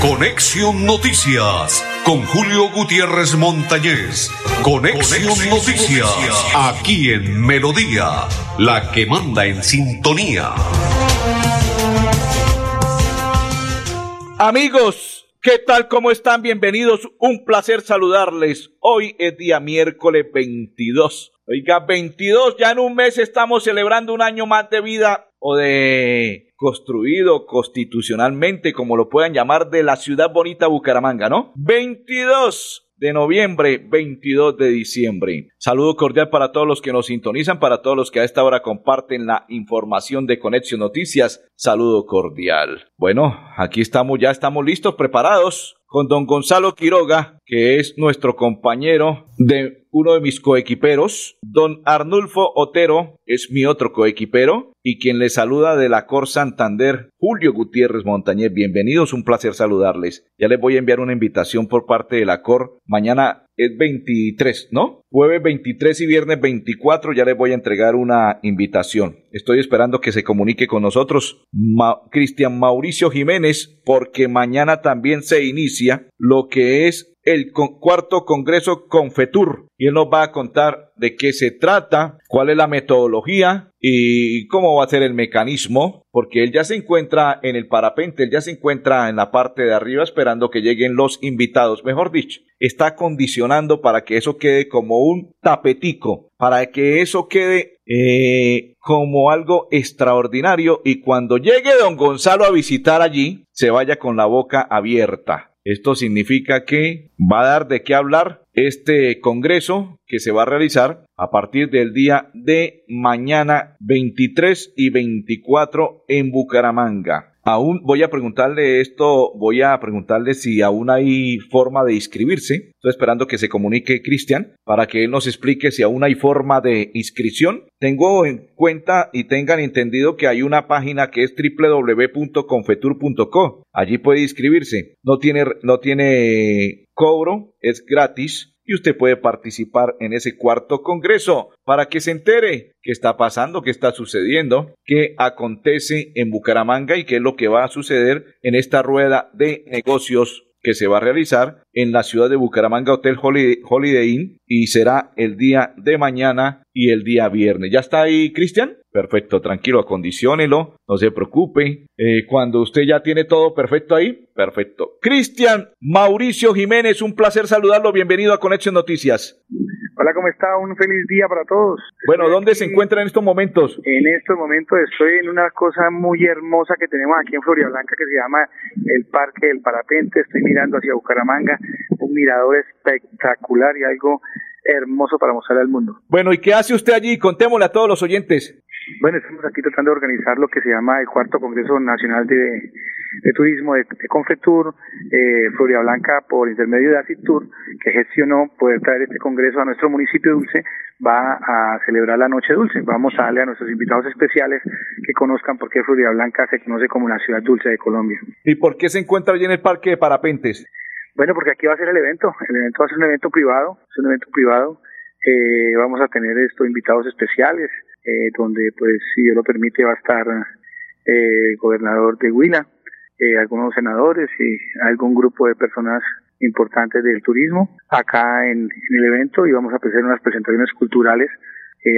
Conexión Noticias con Julio Gutiérrez Montañez. Conexión, Noticias, aquí en Melodía, la que manda en sintonía. Amigos, ¿qué tal? ¿Cómo están? Bienvenidos. Un placer saludarles. Hoy es día miércoles 22. Oiga, 22, ya en un mes estamos celebrando un año más de vida o de construido constitucionalmente, como lo puedan llamar, de la ciudad bonita Bucaramanga, ¿no? 22 de noviembre, 22 de diciembre. Saludo cordial para todos los que nos sintonizan, para todos los que a esta hora comparten la información de Conexión Noticias. Saludo cordial. Bueno, aquí estamos, ya estamos listos, preparados con don Gonzalo Quiroga, que es nuestro compañero de uno de mis coequiperos. Don Arnulfo Otero es mi otro coequipero y quien le saluda de la Cor Santander, Julio Gutiérrez Montañez. Bienvenidos, un placer saludarles. Ya les voy a enviar una invitación por parte de la Cor. Mañana es 23, ¿no? Jueves 23 y viernes 24 ya les voy a entregar una invitación. Estoy esperando que se comunique con nosotros Cristian Mauricio Jiménez porque mañana también se inicia lo que es el cuarto Congreso Confetur y él nos va a contar de qué se trata, cuál es la metodología y cómo va a ser el mecanismo, porque él ya se encuentra en el parapente, él ya se encuentra en la parte de arriba esperando que lleguen los invitados, mejor dicho, está condicionando para que eso quede como un tapetico, para que eso quede eh, como algo extraordinario y cuando llegue don Gonzalo a visitar allí, se vaya con la boca abierta esto significa que va a dar de qué hablar este Congreso que se va a realizar a partir del día de mañana 23 y 24 en Bucaramanga. Aún voy a preguntarle esto, voy a preguntarle si aún hay forma de inscribirse. Estoy esperando que se comunique Cristian para que él nos explique si aún hay forma de inscripción. Tengo en cuenta y tengan entendido que hay una página que es www.confetur.co. Allí puede inscribirse. No tiene, no tiene cobro, es gratis usted puede participar en ese cuarto congreso para que se entere qué está pasando, qué está sucediendo, qué acontece en Bucaramanga y qué es lo que va a suceder en esta rueda de negocios que se va a realizar en la ciudad de Bucaramanga Hotel Holiday Inn y será el día de mañana y el día viernes. ¿Ya está ahí, Cristian? Perfecto, tranquilo, acondiciónelo, no se preocupe. Eh, cuando usted ya tiene todo perfecto ahí, perfecto. Cristian Mauricio Jiménez, un placer saludarlo. Bienvenido a Conexión Noticias. Hola, ¿cómo está? Un feliz día para todos. Bueno, ¿dónde se encuentra en estos momentos? En estos momentos estoy en una cosa muy hermosa que tenemos aquí en Florida Blanca que se llama el Parque del Parapente. Estoy mirando hacia Bucaramanga, un mirador espectacular y algo hermoso para mostrarle al mundo. Bueno, ¿y qué hace usted allí? Contémosle a todos los oyentes. Bueno, estamos aquí tratando de organizar lo que se llama el cuarto Congreso Nacional de, Turismo de, Confetur, eh, Florida Blanca, por intermedio de Acitur, que gestionó poder traer este congreso a nuestro municipio dulce, va a celebrar la Noche Dulce. Vamos a darle a nuestros invitados especiales que conozcan por qué Florida Blanca se conoce como la ciudad dulce de Colombia. ¿Y por qué se encuentra allí en el Parque de Parapentes? Bueno, porque aquí va a ser el evento. El evento va a ser un evento privado, es un evento privado. Eh, vamos a tener estos invitados especiales, eh, donde, pues, si Dios lo permite, va a estar eh, el gobernador de Huila, eh, algunos senadores y algún grupo de personas importantes del turismo acá en, el evento y vamos a hacer unas presentaciones culturales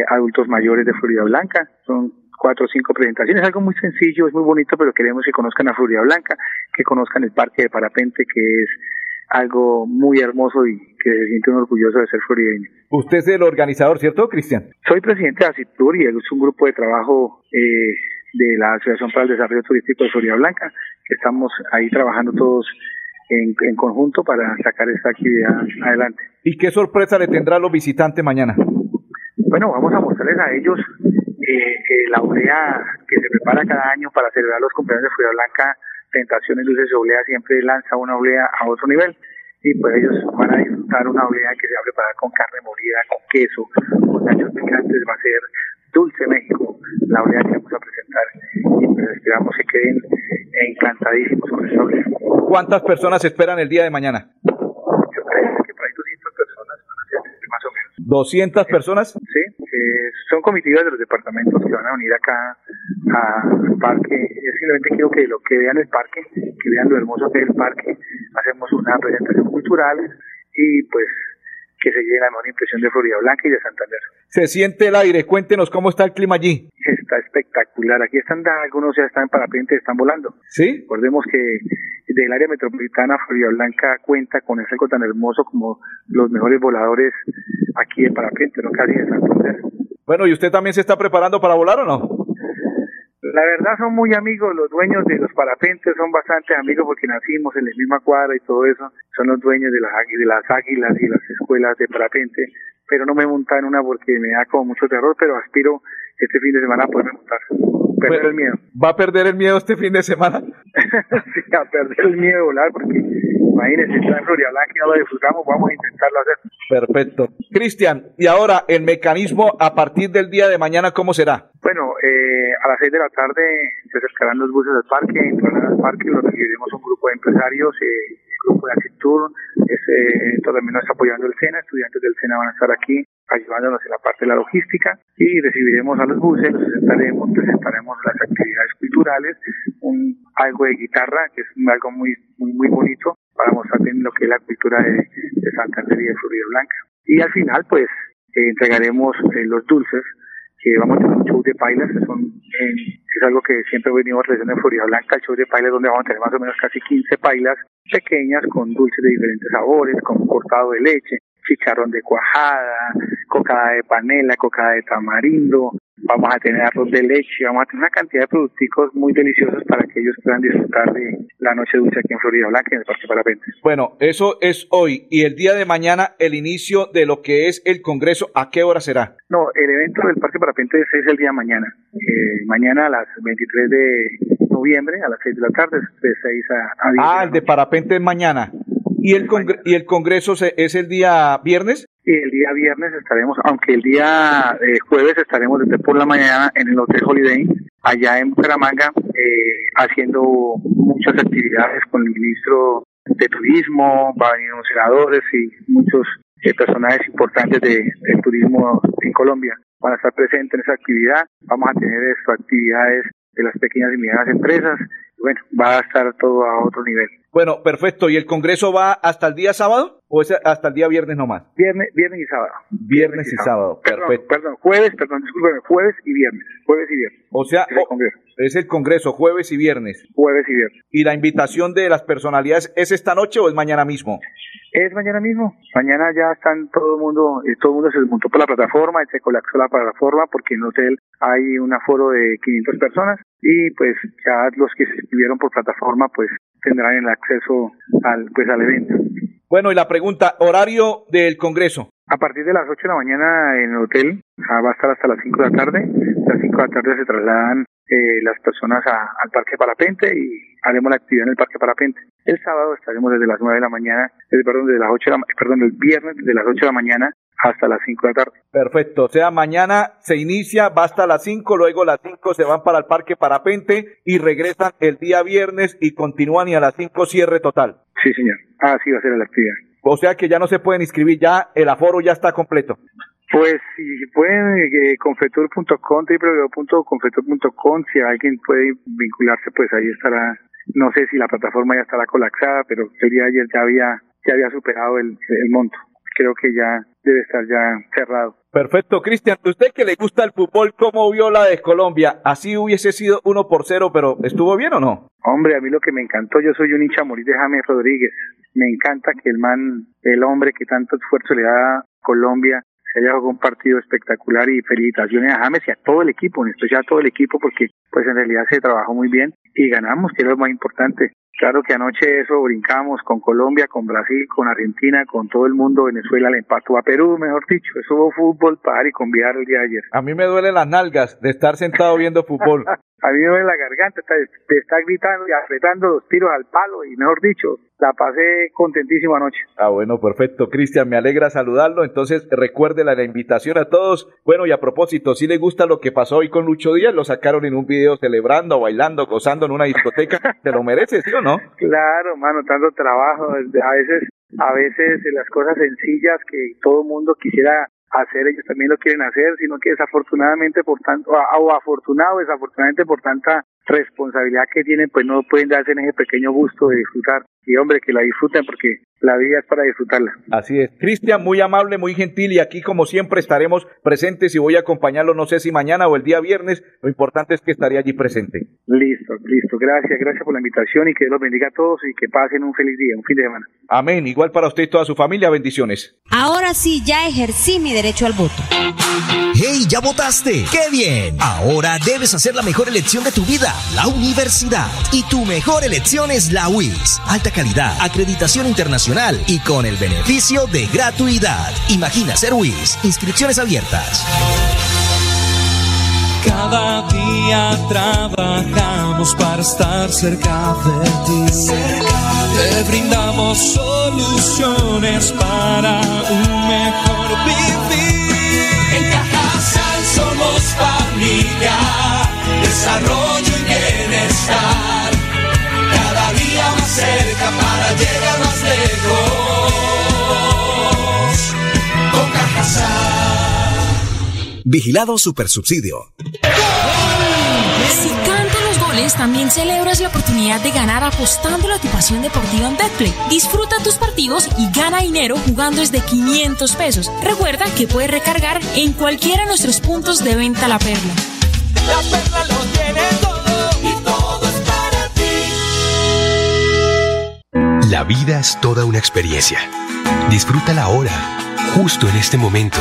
adultos mayores de Florida Blanca. Son cuatro o cinco presentaciones, algo muy sencillo, es muy bonito, pero queremos que conozcan a Florida Blanca, que conozcan el parque de parapente, que es algo muy hermoso y que se siente orgulloso de ser florideño. Usted es el organizador, ¿cierto, Cristian? Soy presidente de ACITUR y es un grupo de trabajo eh, de la Asociación para el Desarrollo Turístico de Florida Blanca, que estamos ahí trabajando todos en, conjunto para sacar esta actividad adelante. ¿Y qué sorpresa le tendrá a los visitantes mañana? Bueno, vamos a mostrarles a ellos eh, la olea que se prepara cada año para celebrar los cumpleaños de Florida Blanca Tentaciones Dulces de Oblea siempre lanza una oblea a otro nivel y pues ellos van a disfrutar una oblea que se va a preparar con carne molida, con queso, con nachos picantes, va a ser Dulce México, la oblea que vamos a presentar y pues esperamos que queden encantadísimos con esa oblea. ¿Cuántas personas esperan el día de mañana? Yo creo que por ahí 200 personas más o menos. ¿200 personas? Sí, eh, son comitivas de los departamentos que van a venir acá al parque. Yo simplemente quiero que lo que vean el parque, que vean lo hermoso que es el parque. Hacemos una presentación cultural y pues que se llegue la mejor impresión de Florida Blanca y de Santander. Se siente el aire, cuéntenos cómo está el clima allí. Está espectacular, aquí están, algunos ya están en parapente, están volando. Sí. Recordemos que del área metropolitana Florida Blanca cuenta con ese algo tan hermoso como los mejores voladores aquí de parapente, no casi de Santander. Bueno, ¿y usted también se está preparando para volar o no? La verdad son muy amigos, los dueños de los parapentes son bastante amigos porque nacimos en la misma cuadra y todo eso. Son los dueños de las, de las águilas y las escuelas de parapente. Pero no me monta en una porque me da como mucho terror, pero aspiro este fin de semana a poderme montar. Perder el miedo. ¿Va a perder el miedo este fin de semana? sí, a perder el miedo de volar porque imagínense, está en Florida Blanca y no lo disfrutamos, vamos a intentarlo hacer. Perfecto. Cristian, y ahora el mecanismo a partir del día de mañana, ¿cómo será? Bueno, eh, a las seis de la tarde se acercarán los buses al parque, entrarán al parque, lo recibiremos un grupo de empresarios, eh, grupo de Actitud, ese también nos apoyando el SENA, estudiantes del SENA van a estar aquí ayudándonos en la parte de la logística y recibiremos a los buses, presentaremos, presentaremos las actividades culturales, un, algo de guitarra, que es algo muy, muy, muy bonito para mostrar lo que es la cultura de, de Santander y de Florida Blanca. Y al final, pues, eh, entregaremos eh, los dulces, que vamos a tener un show de pailas, que son, eh, es algo que siempre venimos realizando en Florida Blanca, el show de pailas donde vamos a tener más o menos casi 15 pailas pequeñas con dulces de diferentes sabores, con cortado de leche, chicharrón de cuajada, cocada de panela, cocada de tamarindo, vamos a tener arroz de leche, vamos a tener una cantidad de productos muy deliciosos para que ellos puedan disfrutar de la noche dulce aquí en Florida Blanca en el Parque Parapente. Bueno, eso es hoy y el día de mañana el inicio de lo que es el Congreso, ¿a qué hora será? No, el evento del Parque Parapente es el día de mañana, eh, mañana a las 23 de noviembre a las 6 de la tarde, de 6 a, a 10. Ah, el de Parapente es mañana. ¿Y el, ¿Y el Congreso es el día viernes? Y el día viernes estaremos, aunque el día eh, jueves estaremos desde por la mañana en el Hotel Holiday, allá en Bucaramanga, eh, haciendo muchas actividades con el ministro de Turismo, van a venir senadores y muchos eh, personajes importantes de, del turismo en Colombia. Van a estar presentes en esa actividad. Vamos a tener esto, actividades de las pequeñas y medianas empresas. Bueno, va a estar todo a otro nivel. Bueno, perfecto. ¿Y el Congreso va hasta el día sábado o es hasta el día viernes nomás? Viernes, viernes y sábado. Viernes, y, sábado. Perfecto. Perdón, jueves, perdón, discúlpeme, jueves y viernes. Jueves y viernes. O sea, es el, Congreso. es el Congreso, jueves y viernes. Jueves y viernes. ¿Y la invitación de las personalidades es esta noche o es mañana mismo? Es mañana mismo. Mañana ya están todo el mundo, eh, todo el mundo se desmontó por la plataforma, se colapsó la plataforma porque en el hotel hay un aforo de 500 personas y pues ya los que se inscribieron por plataforma pues tendrán el acceso al pues al evento. Bueno, y la pregunta, horario del Congreso. A partir de las 8 de la mañana en el hotel, va a estar hasta las 5 de la tarde. A las 5 de la tarde se trasladan eh, las personas a, al Parque Parapente y haremos la actividad en el Parque Parapente. El sábado estaremos desde las 9 de la mañana, desde, perdón, desde las 8 de la, perdón, el viernes desde las 8 de la mañana hasta las 5 de la tarde. Perfecto, o sea, mañana se inicia, va hasta las 5, luego las 5 se van para el Parque Parapente y regresan el día viernes y continúan y a las 5 cierre total. Sí, señor. Así va a ser la actividad. O sea que ya no se pueden inscribir, ya el aforo ya está completo. Pues si pueden, eh, confetur.com, www.confetur.com, si alguien puede vincularse, pues ahí estará. No sé si la plataforma ya estará colapsada, pero el día de ayer ya había, ya había superado el, el monto. Creo que ya debe estar ya cerrado. Perfecto, Cristian. ¿Usted que le gusta el fútbol, cómo vio la de Colombia? Así hubiese sido uno por cero, pero ¿estuvo bien o no? Hombre, a mí lo que me encantó, yo soy un hincha morir de James Rodríguez. Me encanta que el man, el hombre que tanto esfuerzo le da a Colombia, se haya jugado un partido espectacular y felicitaciones a James y a todo el equipo, en especial a todo el equipo, porque pues en realidad se trabajó muy bien y ganamos, que es lo más importante. Claro que anoche eso brincamos con Colombia, con Brasil, con Argentina, con todo el mundo. Venezuela le empató a Perú, mejor dicho. Eso hubo fútbol para y convidar el día de ayer. A mí me duele las nalgas de estar sentado viendo fútbol. a mí me duele la garganta de estar gritando y apretando los tiros al palo y mejor dicho, la pasé contentísimo anoche. Ah, bueno, perfecto. Cristian, me alegra saludarlo. Entonces, recuérdela la invitación a todos. Bueno, y a propósito, si le gusta lo que pasó hoy con Lucho Díaz, lo sacaron en un video celebrando, bailando, gozando en una discoteca. ¿Te lo mereces, ¿sí o no? Claro, mano, tanto trabajo. A veces, a veces las cosas sencillas que todo el mundo quisiera hacer, ellos también lo quieren hacer, sino que desafortunadamente por tanto, o afortunado, desafortunadamente por tanta responsabilidad que tienen, pues no pueden darse en ese pequeño gusto de disfrutar. Y hombre, que la disfruten porque la vida es para disfrutarla. Así es. Cristian, muy amable, muy gentil y aquí como siempre estaremos presentes y voy a acompañarlo, no sé si mañana o el día viernes, lo importante es que estaré allí presente. Listo, listo. Gracias, gracias por la invitación y que Dios los bendiga a todos y que pasen un feliz día, un fin de semana. Amén. Igual para usted y toda su familia, bendiciones. Ahora sí, ya ejercí mi derecho al voto. ¡Hey, ya votaste! ¡Qué bien! Ahora debes hacer la mejor elección de tu vida, la universidad. Y tu mejor elección es la UIS. Alta calidad, acreditación internacional y con el beneficio de gratuidad. Imagina ser WIS. Inscripciones abiertas. Cada día trabajamos para estar cerca de ti. Te brindamos soluciones para un mejor vivir. En Cajasal somos familia, desarrollo y bienestar. Cada día más cerca Vigilado Supersubsidio. Si cantan los goles, también celebras la oportunidad de ganar apostando la tu pasión deportiva en Betplay. Disfruta tus partidos y gana dinero jugando desde 500 pesos. Recuerda que puedes recargar en cualquiera de nuestros puntos de venta La Perla. La perla lo tiene todo y todo es para ti. La vida es toda una experiencia. Disfrútala ahora, justo en este momento.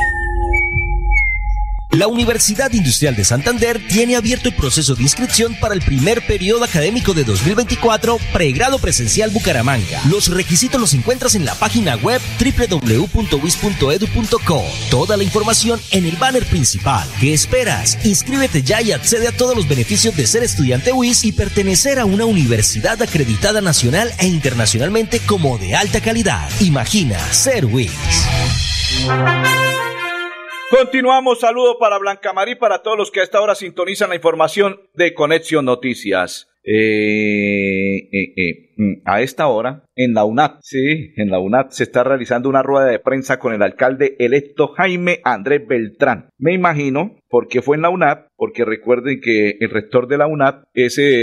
La Universidad Industrial de Santander tiene abierto el proceso de inscripción para el primer periodo académico de 2024, pregrado presencial Bucaramanga. Los requisitos los encuentras en la página web www.wis.edu.co. Toda la información en el banner principal. ¿Qué esperas? Inscríbete ya y accede a todos los beneficios de ser estudiante WIS y pertenecer a una universidad acreditada nacional e internacionalmente como de alta calidad. Imagina ser WIS. Continuamos, saludo para Blanca Marí, para todos los que a esta hora sintonizan la información de Conexión Noticias. Eh, eh, eh, mm, a esta hora, en la UNAT, sí, en la UNAT se está realizando una rueda de prensa con el alcalde electo Jaime Andrés Beltrán. Me imagino, porque fue en la UNAT, porque recuerden que el rector de la UNAT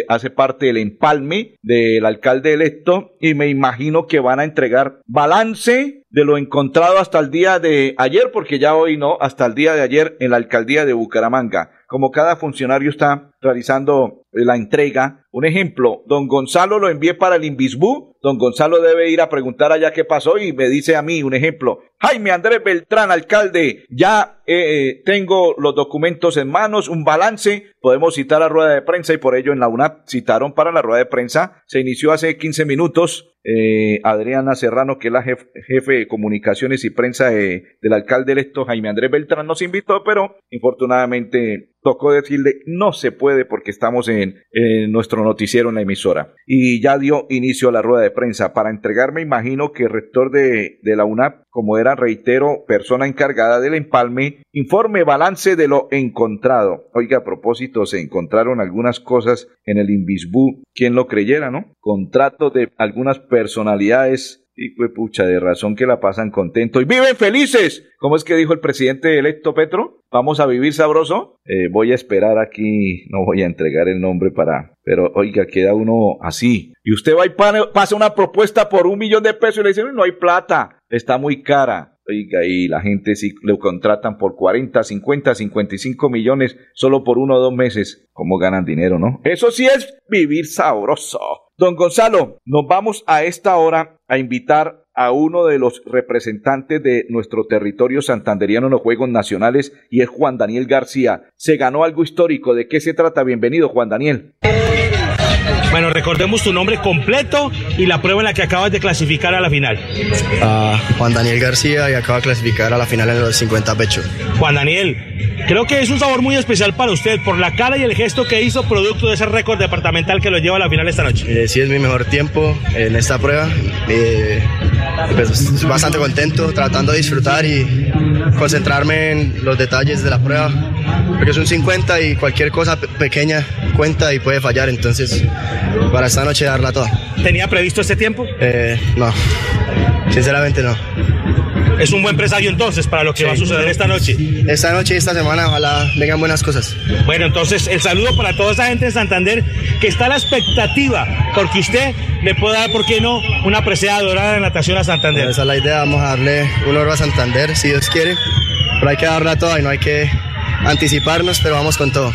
hace parte del empalme del alcalde electo y me imagino que van a entregar balance de lo encontrado hasta el día de ayer, porque ya hoy no, hasta el día de ayer en la alcaldía de Bucaramanga. Como cada funcionario está realizando la entrega, un ejemplo, don Gonzalo lo envié para el Invisbú, don Gonzalo debe ir a preguntar allá qué pasó y me dice a mí un ejemplo, Jaime Andrés Beltrán, alcalde, ya eh, tengo los documentos en manos, un balance, podemos citar a rueda de prensa y por ello en la UNAP citaron para la rueda de prensa, se inició hace 15 minutos, eh, Adriana Serrano, que es la jef, jefe de comunicaciones y prensa de, del alcalde electo Jaime Andrés Beltrán, nos invitó, pero infortunadamente tocó decirle no se puede porque estamos en, nuestro noticiero en la emisora. Y ya dio inicio a la rueda de prensa. Para entregarme, imagino que el rector de, de la UNAP, como era, reitero, persona encargada del empalme, informe balance de lo encontrado. Oiga, a propósito, se encontraron algunas cosas en el Invisbú, quien lo creyera, ¿no? Contrato de algunas personalidades Y pues pucha, de razón que la pasan contento y viven felices. ¿Cómo es que dijo el presidente electo Petro? Vamos a vivir sabroso. Eh, voy a esperar aquí, no voy a entregar el nombre para... Pero oiga, queda uno así. Y usted va y pasa una propuesta por un millón de pesos y le dicen, no hay plata, está muy cara. Oiga, y la gente si le contratan por 40, 50, 55 millones solo por uno o dos meses. ¿Cómo ganan dinero, no? Eso sí es vivir sabroso. Don Gonzalo, nos vamos a esta hora a invitar a uno de los representantes de nuestro territorio santanderiano en los Juegos Nacionales y es Juan Daniel García. Se ganó algo histórico. ¿De qué se trata? Bienvenido, Juan Daniel. Bueno, recordemos tu nombre completo y la prueba en la que acabas de clasificar a la final. Uh, Juan Daniel García y acaba de clasificar a la final en los 50 pecho. Juan Daniel, creo que es un sabor muy especial para usted por la cara y el gesto que hizo producto de ese récord departamental que lo lleva a la final esta noche. Eh, sí, es mi mejor tiempo en esta prueba. Eh, pues, bastante contento, tratando de disfrutar y concentrarme en los detalles de la prueba, porque es un 50 y cualquier cosa pequeña cuenta y puede fallar, entonces para esta noche darla toda. ¿Tenía previsto este tiempo? Eh, no, sinceramente no. Es un buen presagio entonces para lo que va a suceder esta noche. Esta noche y esta semana ojalá vengan buenas cosas. Bueno, entonces el saludo para toda esa gente en Santander que está a la expectativa porque usted le puede dar, ¿por qué no?, una preciada dorada de natación a Santander. esa es la idea, vamos a darle un oro a Santander si Dios quiere, pero hay que darla toda y no hay que anticiparnos, pero vamos con todo.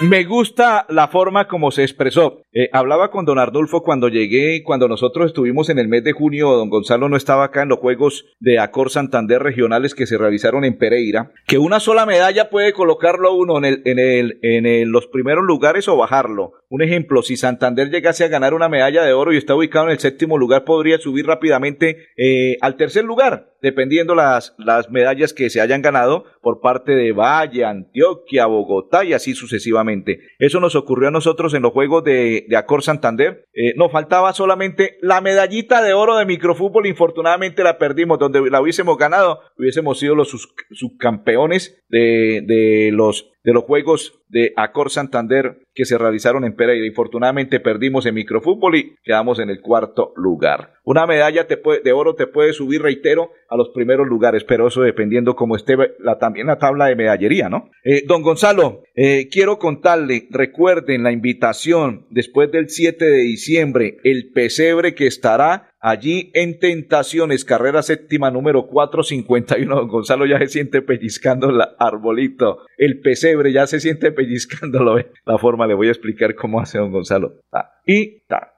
Me gusta la forma como se expresó. Eh, hablaba con don Ardulfo cuando llegué, cuando nosotros estuvimos en el mes de junio, don Gonzalo no estaba acá en los Juegos de Acor Santander regionales que se realizaron en Pereira, que una sola medalla puede colocarlo uno en, el, en, el, en los primeros lugares o bajarlo. Un ejemplo, si Santander llegase a ganar una medalla de oro y está ubicado en el séptimo lugar, podría subir rápidamente eh, al tercer lugar, dependiendo las, las medallas que se hayan ganado por parte de Valle, Antioquia, Bogotá y así sucesivamente. Eso nos ocurrió a nosotros en los Juegos de, de Acor Santander. Eh, nos faltaba solamente la medallita de oro de microfútbol. Infortunadamente la perdimos. Donde la hubiésemos ganado, hubiésemos sido los subcampeones de, de los de los Juegos de Acor Santander que se realizaron en Pereira. Infortunadamente perdimos en microfútbol y quedamos en el cuarto lugar. Una medalla de oro te puede subir, reitero, a los primeros lugares, pero eso dependiendo cómo esté la, también la tabla de medallería, ¿no? Eh, don Gonzalo, eh, quiero contarle, recuerden la invitación después del 7 de el pesebre que estará Allí en Tentaciones, carrera séptima número 451, don Gonzalo ya se siente pellizcando el arbolito. El pesebre ya se siente pellizcándolo. La forma le voy a explicar cómo hace don Gonzalo. y ta,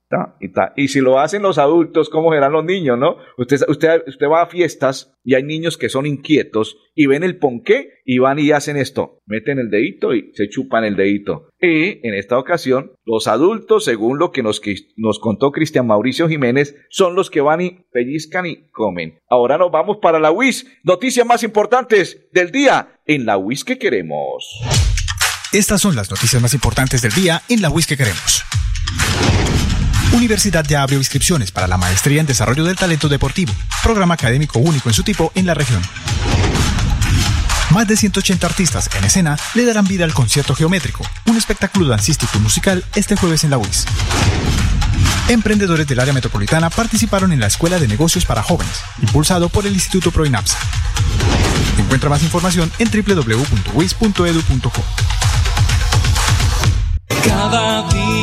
y, si lo hacen los adultos, ¿cómo serán los niños, no? Usted, usted, usted va a fiestas y hay niños que son inquietos y ven el ponqué y van y hacen esto. Meten el dedito y se chupan el dedito. Y en esta ocasión, los adultos, según lo que nos, nos contó Cristian Mauricio Jiménez, son los que van y pellizcan y comen. Ahora nos vamos para la WIS. Noticias más importantes del día en la WIS que queremos. Estas son las noticias más importantes del día en la WIS que queremos. Universidad ya abrió inscripciones para la Maestría en Desarrollo del Talento Deportivo, programa académico único en su tipo en la región. Más de 180 artistas en escena le darán vida al concierto geométrico, un espectáculo dancístico y musical este jueves en la UIS. Emprendedores del área metropolitana participaron en la Escuela de Negocios para Jóvenes, impulsado por el Instituto Proinapsa. Encuentra más información en www.wis.edu.co.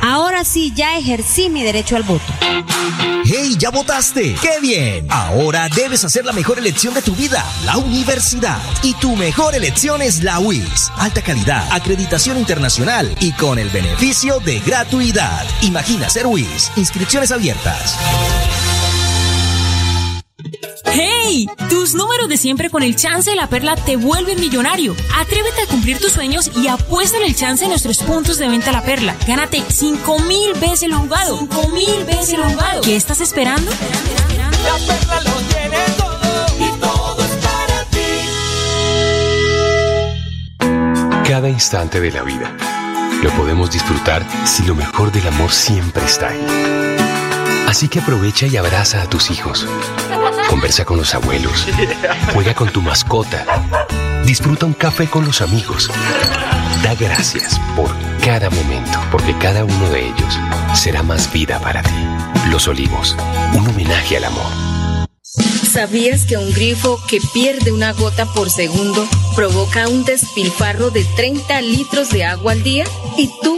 Ahora sí, ya ejercí mi derecho al voto. ¡Hey, ya votaste! ¡Qué bien! Ahora debes hacer la mejor elección de tu vida, la universidad. Y tu mejor elección es la UIS. Alta calidad, acreditación internacional y con el beneficio de gratuidad. Imagina ser UIS. Inscripciones abiertas. ¡Hey! Tus números de siempre con el chance de la perla te vuelven millonario. Atrévete a cumplir tus sueños y apuesta en el chance de nuestros puntos de venta la perla. Gánate 5 mil veces lo jugado. 5 mil veces lo jugado. ¿Qué estás esperando? La perla lo tiene todo y todo es para ti. Cada instante de la vida lo podemos disfrutar si lo mejor del amor siempre está ahí. Así que aprovecha y abraza a tus hijos. Conversa con los abuelos. Juega con tu mascota. Disfruta un café con los amigos. Da gracias por cada momento, porque cada uno de ellos será más vida para ti. Los Olivos, un homenaje al amor. ¿Sabías que un grifo que pierde una gota por segundo provoca un despilfarro de 30 litros de agua al día? ¿Y tú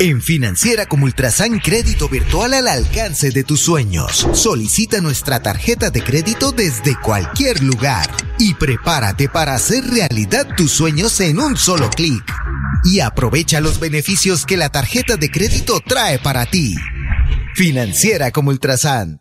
En Financiera como Ultrasan Crédito Virtual al alcance de tus sueños. Solicita nuestra tarjeta de crédito desde cualquier lugar y prepárate para hacer realidad tus sueños en un solo clic. Y aprovecha los beneficios que la tarjeta de crédito trae para ti. Financiera como Ultrasan.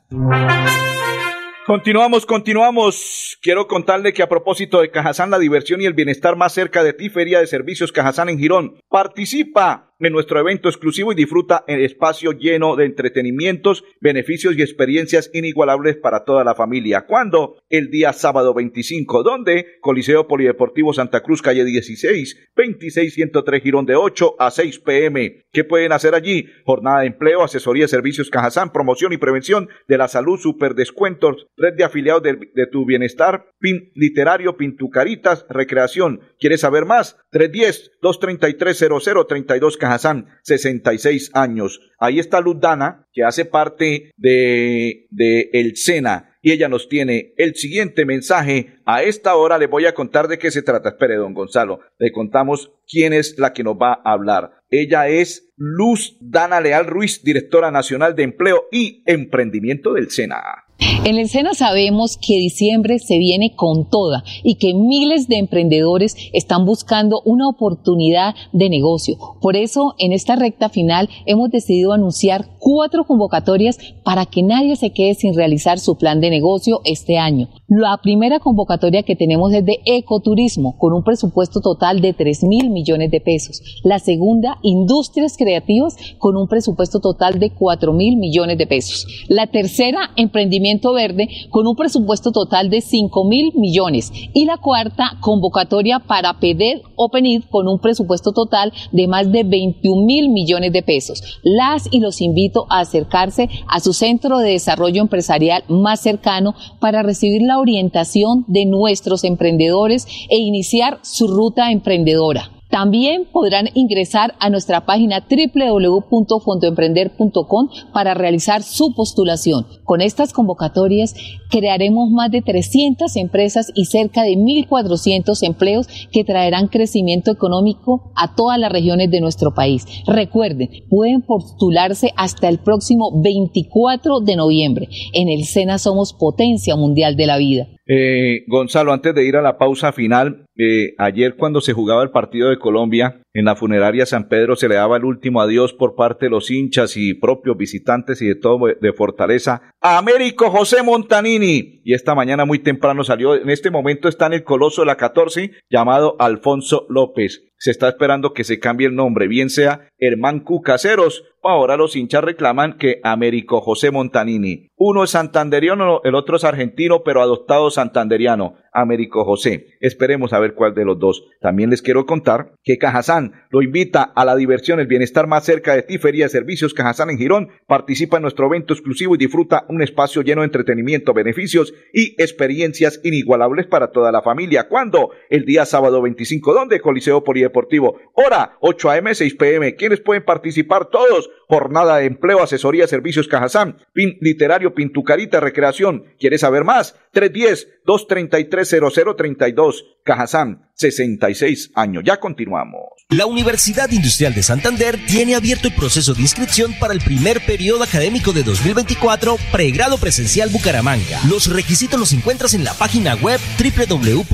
Continuamos, continuamos. Quiero contarle que a propósito de Cajazán, la diversión y el bienestar más cerca de ti, Feria de Servicios Cajazán en Girón. Participa en nuestro evento exclusivo y disfruta el espacio lleno de entretenimientos, beneficios y experiencias inigualables para toda la familia. ¿Cuándo? El día sábado 25. ¿Dónde? Coliseo Polideportivo Santa Cruz, calle 16, 26103 Girón de 8 a 6 pm. ¿Qué pueden hacer allí? Jornada de empleo, asesoría, servicios Cajazán, promoción y prevención de la salud, super descuentos, red de afiliados de, de tu bienestar, pin literario, pintucaritas, recreación. ¿Quieres saber más? 310-233-0032 Cajazán, 66 años. Ahí está Luz Dana, que hace parte de, de El Sena y ella nos tiene el siguiente mensaje. A esta hora le voy a contar de qué se trata. Espere, don Gonzalo, le contamos quién es la que nos va a hablar. Ella es Luz Dana Leal Ruiz, directora nacional de empleo y emprendimiento del SENA. En el SENA sabemos que diciembre se viene con toda y que miles de emprendedores están buscando una oportunidad de negocio. Por eso, en esta recta final hemos decidido anunciar cuatro convocatorias para que nadie se quede sin realizar su plan de negocio este año. La primera convocatoria que tenemos es de ecoturismo, con un presupuesto total de 3 mil millones de pesos. La segunda, industrias creativas, con un presupuesto total de 4 mil millones de pesos. La tercera, emprendimiento verde, con un presupuesto total de 5 mil millones. Y la cuarta, convocatoria para PEDED OpenID, con un presupuesto total de más de 21 mil millones de pesos. Las y los invito a acercarse a su centro de desarrollo empresarial más cercano para recibir la orientación de nuestros emprendedores e iniciar su ruta emprendedora. También podrán ingresar a nuestra página www.fondoemprender.com para realizar su postulación. Con estas convocatorias crearemos más de 300 empresas y cerca de 1.400 empleos que traerán crecimiento económico a todas las regiones de nuestro país. Recuerden, pueden postularse hasta el próximo 24 de noviembre. En el SENA somos potencia mundial de la vida. Eh, Gonzalo, antes de ir a la pausa final, eh, ayer cuando se jugaba el partido de Colombia, en la funeraria San Pedro se le daba el último adiós por parte de los hinchas y propios visitantes y de todo de Fortaleza Américo José Montanini. Y esta mañana muy temprano salió, en este momento está en el Coloso de la 14, llamado Alfonso López. Se está esperando que se cambie el nombre, bien sea Hermán Cucaseros, ahora los hinchas reclaman que Américo José Montanini. Uno es santanderiano, el otro es argentino, pero adoptado santanderiano. Américo José. Esperemos a ver cuál de los dos. También les quiero contar que Cajazán lo invita a la diversión, el bienestar más cerca de ti, Feria de Servicios Cajazán en Girón. Participa en nuestro evento exclusivo y disfruta un espacio lleno de entretenimiento, beneficios y experiencias inigualables para toda la familia. ¿Cuándo? El día sábado 25. ¿Dónde? Coliseo Polideportivo. Hora 8 a.m., 6 p.m. ¿Quiénes pueden participar? Todos. Jornada de empleo, asesoría, servicios Cajazán. Pin literario, pintucarita, recreación. ¿Quieres saber más? 310 233 0032 Cajazán 66 años. Ya continuamos. La Universidad Industrial de Santander tiene abierto el proceso de inscripción para el primer periodo académico de 2024, pregrado presencial Bucaramanga. Los requisitos los encuentras en la página web www.wis.edu.co.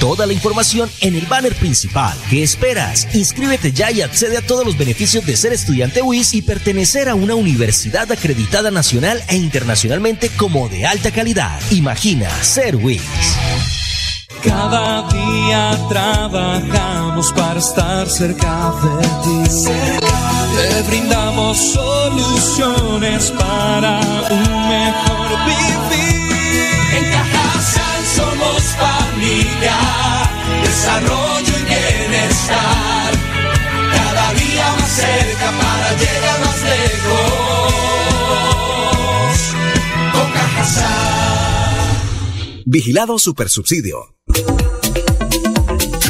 Toda la información en el banner principal. ¿Qué esperas? Inscríbete ya y accede a todos los beneficios de ser estudiante WIS y pertenecer a una universidad acreditada nacional e internacionalmente como de alta calidad. Imagina ser WIS. Cada día trabajamos para estar cerca de ti. Te brindamos soluciones para un mejor vivir. En Cajasal somos familia, desarrollo y bienestar. Cada día más cerca para llegar más lejos. Vigilado Supersubsidio.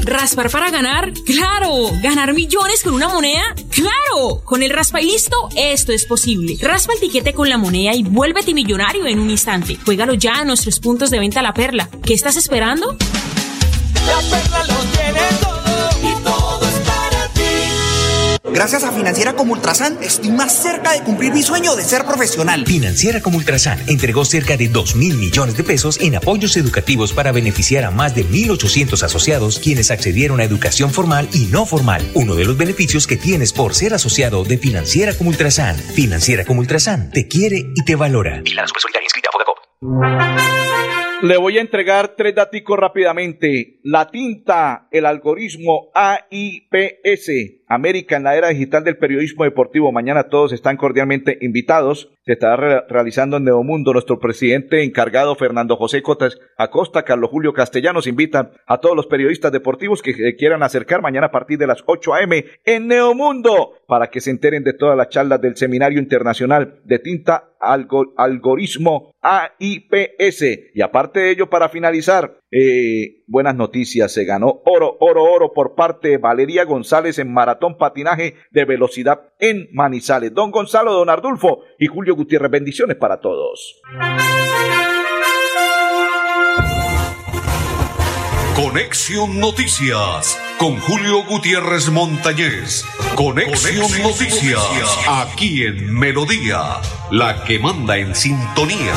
¿Raspar para ganar? ¡Claro! ¿Ganar millones con una moneda? ¡Claro! Con el raspa y listo, esto es posible. Raspa el tiquete con la moneda y vuélvete millonario en un instante. Juégalo ya a nuestros puntos de venta La Perla. ¿Qué estás esperando? La perla lo tiene Gracias a Financiera como Ultrasan, estoy más cerca de cumplir mi sueño de ser profesional. Financiera como Ultrasan entregó cerca de 2 mil millones de pesos en apoyos educativos para beneficiar a más de 1.800 asociados quienes accedieron a educación formal y no formal. Uno de los beneficios que tienes por ser asociado de Financiera como Ultrasan. Financiera como Ultrasan te quiere y te valora. Y la Supersolidaria inscrita a Fogacop. Le voy a entregar tres datos rápidamente. La tinta, el algoritmo AIPS, América en la era digital del periodismo deportivo. Mañana todos están cordialmente invitados. Se estará re- realizando en Neomundo. Nuestro presidente encargado, Fernando José Cotas Acosta, Carlos Julio Castellanos, invitan a todos los periodistas deportivos que se quieran acercar mañana a partir de las 8 a.m. en Neomundo para que se enteren de todas las charlas del Seminario Internacional de Tinta Algo- Algoritmo AIPS. Y aparte de ello, para finalizar, eh, buenas noticias. Se ganó oro, oro, oro por parte de Valeria González en maratón patinaje de velocidad en Manizales. Don Gonzalo, don Ardulfo y Julio Gutiérrez, bendiciones para todos. Conexión Noticias con Julio Gutiérrez Montañez. Conexión, Noticias aquí en Melodía, la que manda en sintonía.